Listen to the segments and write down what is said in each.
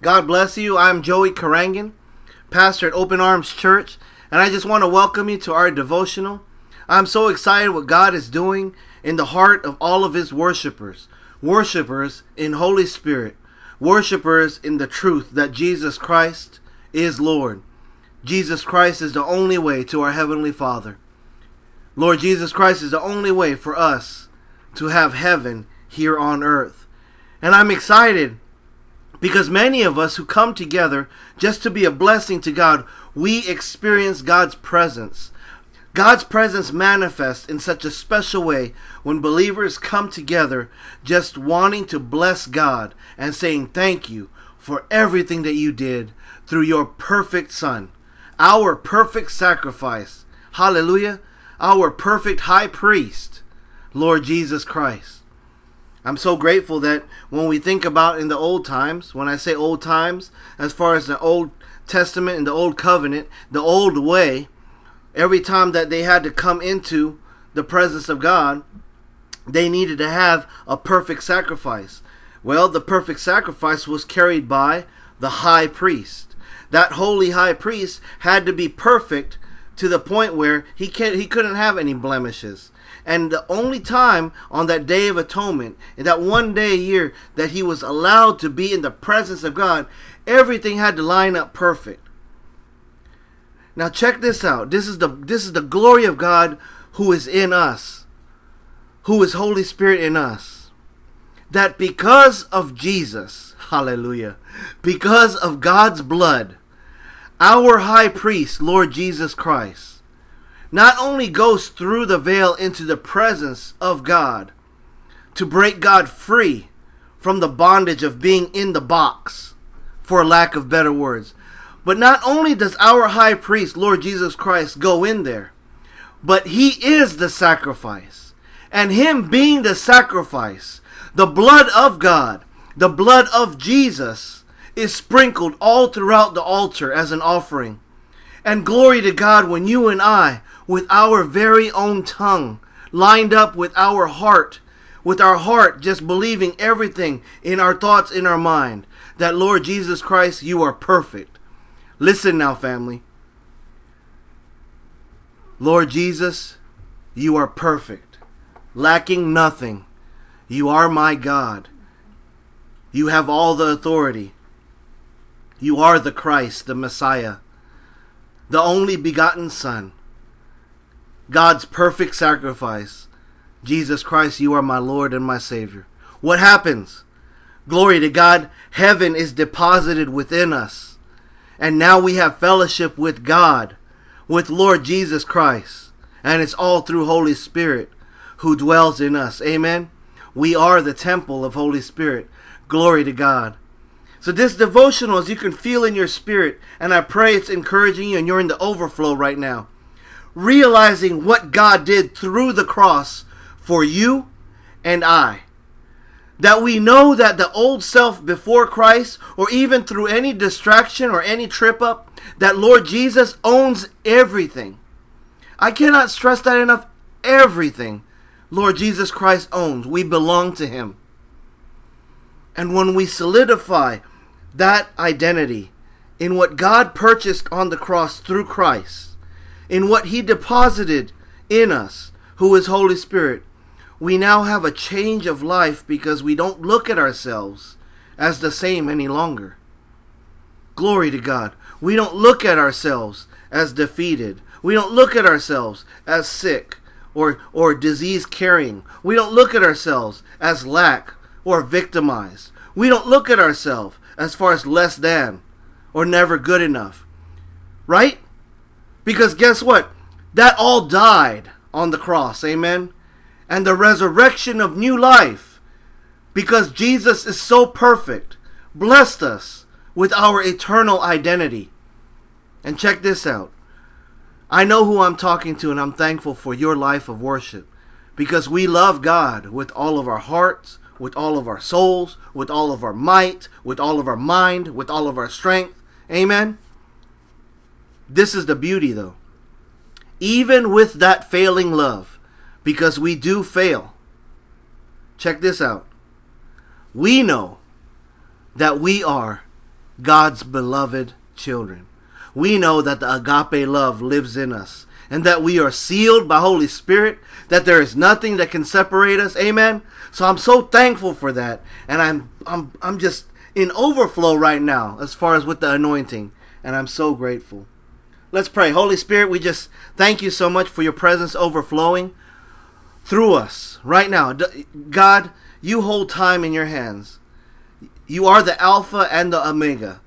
God bless you. I'm Joey Karangan, pastor at Open Arms Church, and I just want to welcome you to our devotional. I'm so excited what God is doing in the heart of all of his worshipers. Worshipers in Holy Spirit, worshipers in the truth that Jesus Christ is Lord. Jesus Christ is the only way to our Heavenly Father. Lord Jesus Christ is the only way for us to have heaven here on earth. And I'm excited because many of us who come together just to be a blessing to God, we experience God's presence. God's presence manifests in such a special way when believers come together just wanting to bless God and saying thank you for everything that you did through your perfect Son, our perfect sacrifice. Hallelujah. Our perfect high priest, Lord Jesus Christ. I'm so grateful that when we think about in the old times, when I say old times, as far as the Old Testament and the Old Covenant, the old way, every time that they had to come into the presence of God, they needed to have a perfect sacrifice. Well, the perfect sacrifice was carried by the high priest. That holy high priest had to be perfect to the point where he can he couldn't have any blemishes. And the only time on that day of atonement, in that one day a year that he was allowed to be in the presence of God, everything had to line up perfect. Now check this out. This is the this is the glory of God who is in us. Who is Holy Spirit in us. That because of Jesus, hallelujah, because of God's blood, our high priest, Lord Jesus Christ, not only goes through the veil into the presence of God to break God free from the bondage of being in the box, for lack of better words, but not only does our high priest, Lord Jesus Christ, go in there, but he is the sacrifice. And him being the sacrifice, the blood of God, the blood of Jesus, is sprinkled all throughout the altar as an offering. And glory to God when you and I with our very own tongue, lined up with our heart, with our heart just believing everything in our thoughts, in our mind, that Lord Jesus Christ, you are perfect. Listen now, family. Lord Jesus, you are perfect, lacking nothing. You are my God. You have all the authority. You are the Christ, the Messiah, the only begotten Son. God's perfect sacrifice. Jesus Christ, you are my Lord and my Savior. What happens? Glory to God. Heaven is deposited within us. And now we have fellowship with God, with Lord Jesus Christ. And it's all through Holy Spirit who dwells in us. Amen. We are the temple of Holy Spirit. Glory to God. So this devotional, as you can feel in your spirit, and I pray it's encouraging you and you're in the overflow right now realizing what God did through the cross for you and I. That we know that the old self before Christ, or even through any distraction or any trip up, that Lord Jesus owns everything. I cannot stress that enough. Everything Lord Jesus Christ owns. We belong to Him. And when we solidify that identity in what God purchased on the cross through Christ, in what He deposited in us, who is Holy Spirit, we now have a change of life because we don't look at ourselves as the same any longer. Glory to God. We don't look at ourselves as defeated. We don't look at ourselves as sick or, or disease carrying. We don't look at ourselves as lack or victimized. We don't look at ourselves as far as less than or never good enough. Right? Because guess what? That all died on the cross. Amen. And the resurrection of new life, because Jesus is so perfect, blessed us with our eternal identity. And check this out. I know who I'm talking to, and I'm thankful for your life of worship because we love God with all of our hearts, with all of our souls, with all of our might, with all of our mind, with all of our strength. Amen. This is the beauty, though. Even with that failing love, because we do fail, check this out. We know that we are God's beloved children. We know that the agape love lives in us and that we are sealed by Holy Spirit, that there is nothing that can separate us. Amen. So I'm so thankful for that. And I'm I'm I'm just in overflow right now as far as with the anointing, and I'm so grateful. Let's pray. Holy Spirit, we just thank you so much for your presence overflowing through us right now. God, you hold time in your hands. You are the Alpha and the Omega,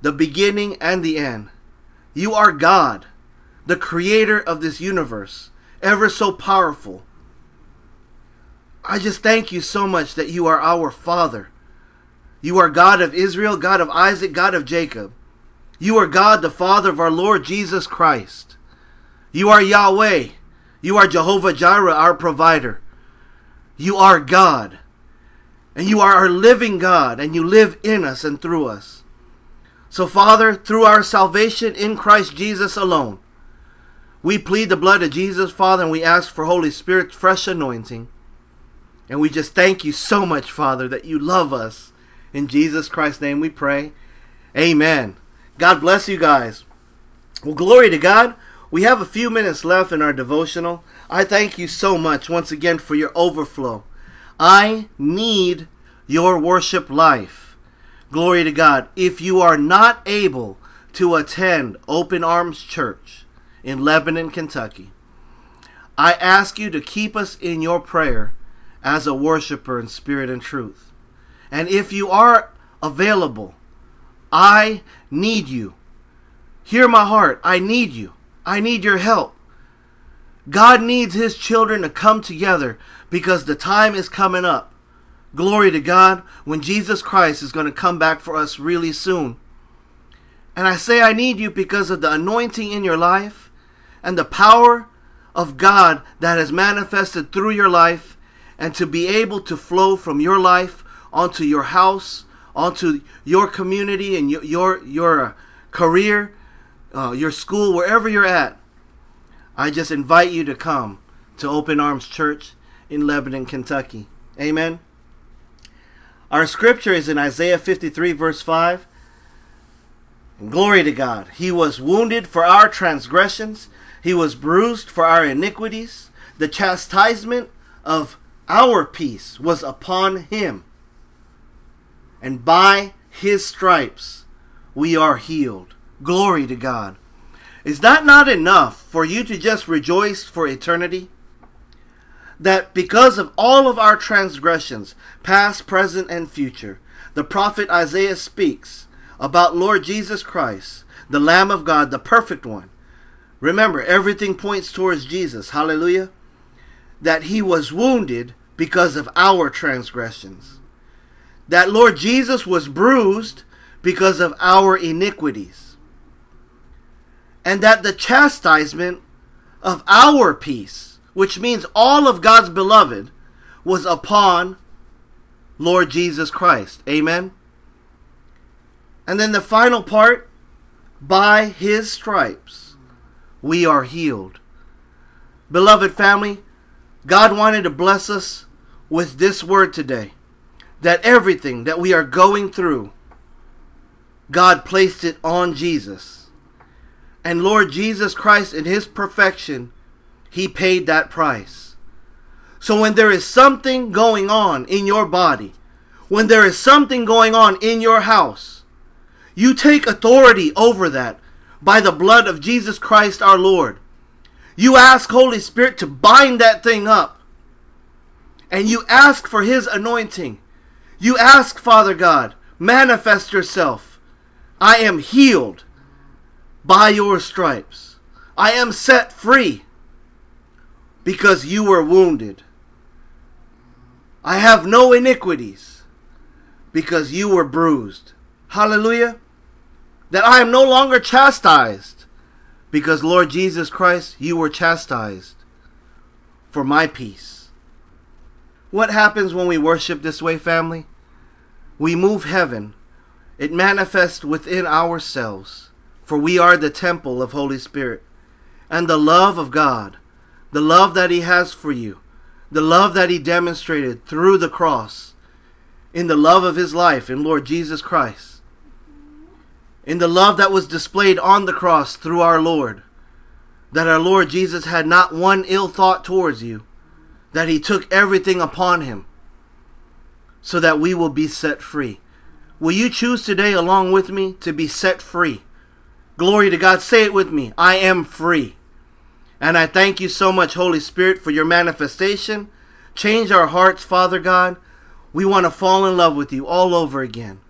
the beginning and the end. You are God, the creator of this universe, ever so powerful. I just thank you so much that you are our Father. You are God of Israel, God of Isaac, God of Jacob. You are God, the Father of our Lord Jesus Christ. You are Yahweh. You are Jehovah Jireh, our provider. You are God. And you are our living God, and you live in us and through us. So, Father, through our salvation in Christ Jesus alone, we plead the blood of Jesus, Father, and we ask for Holy Spirit's fresh anointing. And we just thank you so much, Father, that you love us. In Jesus Christ's name we pray. Amen. God bless you guys. Well, glory to God. We have a few minutes left in our devotional. I thank you so much once again for your overflow. I need your worship life. Glory to God. If you are not able to attend Open Arms Church in Lebanon, Kentucky, I ask you to keep us in your prayer as a worshiper in spirit and truth. And if you are available, I need you. Hear my heart. I need you. I need your help. God needs his children to come together because the time is coming up. Glory to God when Jesus Christ is going to come back for us really soon. And I say I need you because of the anointing in your life and the power of God that has manifested through your life and to be able to flow from your life onto your house, onto your community and your your, your uh, career, uh, your school, wherever you're at. I just invite you to come to Open Arms Church in Lebanon, Kentucky. Amen. Our scripture is in Isaiah 53, verse 5. glory to God. He was wounded for our transgressions, he was bruised for our iniquities. The chastisement of our peace was upon him and by his stripes we are healed. Glory to God. Is that not enough for you to just rejoice for eternity? That because of all of our transgressions, past, present, and future, the prophet Isaiah speaks about Lord Jesus Christ, the Lamb of God, the perfect one. Remember, everything points towards Jesus. Hallelujah. That he was wounded because of our transgressions that Lord Jesus was bruised because of our iniquities, and that the chastisement of our peace, which means all of God's beloved, was upon Lord Jesus Christ. Amen. And then the final part by his stripes we are healed. Beloved family, God wanted to bless us with this word today that everything that we are going through, God placed it on Jesus. And Lord Jesus Christ, in His perfection, He paid that price. So when there is something going on in your body, when there is something going on in your house, you take authority over that by the blood of Jesus Christ our Lord. You ask Holy Spirit to bind that thing up. And you ask for His anointing you ask, Father God, manifest yourself. I am healed by your stripes. I am set free because you were wounded. I have no iniquities because you were bruised. Hallelujah. That I am no longer chastised because, Lord Jesus Christ, you were chastised for my peace. What happens when we worship this way, family? We move heaven. It manifests within ourselves, for we are the temple of Holy Spirit. And the love of God, the love that He has for you, the love that He demonstrated through the cross, in the love of His life in Lord Jesus Christ, in the love that was displayed on the cross through our Lord, that our Lord Jesus had not one ill thought towards you, that he took everything upon him so that we will be set free. Will you choose today, along with me, to be set free? Glory to God. Say it with me I am free. And I thank you so much, Holy Spirit, for your manifestation. Change our hearts, Father God. We want to fall in love with you all over again.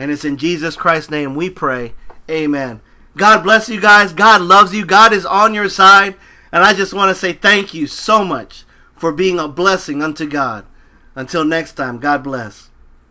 And it's in Jesus Christ's name we pray. Amen. God bless you guys. God loves you. God is on your side. And I just want to say thank you so much for being a blessing unto God. Until next time, God bless.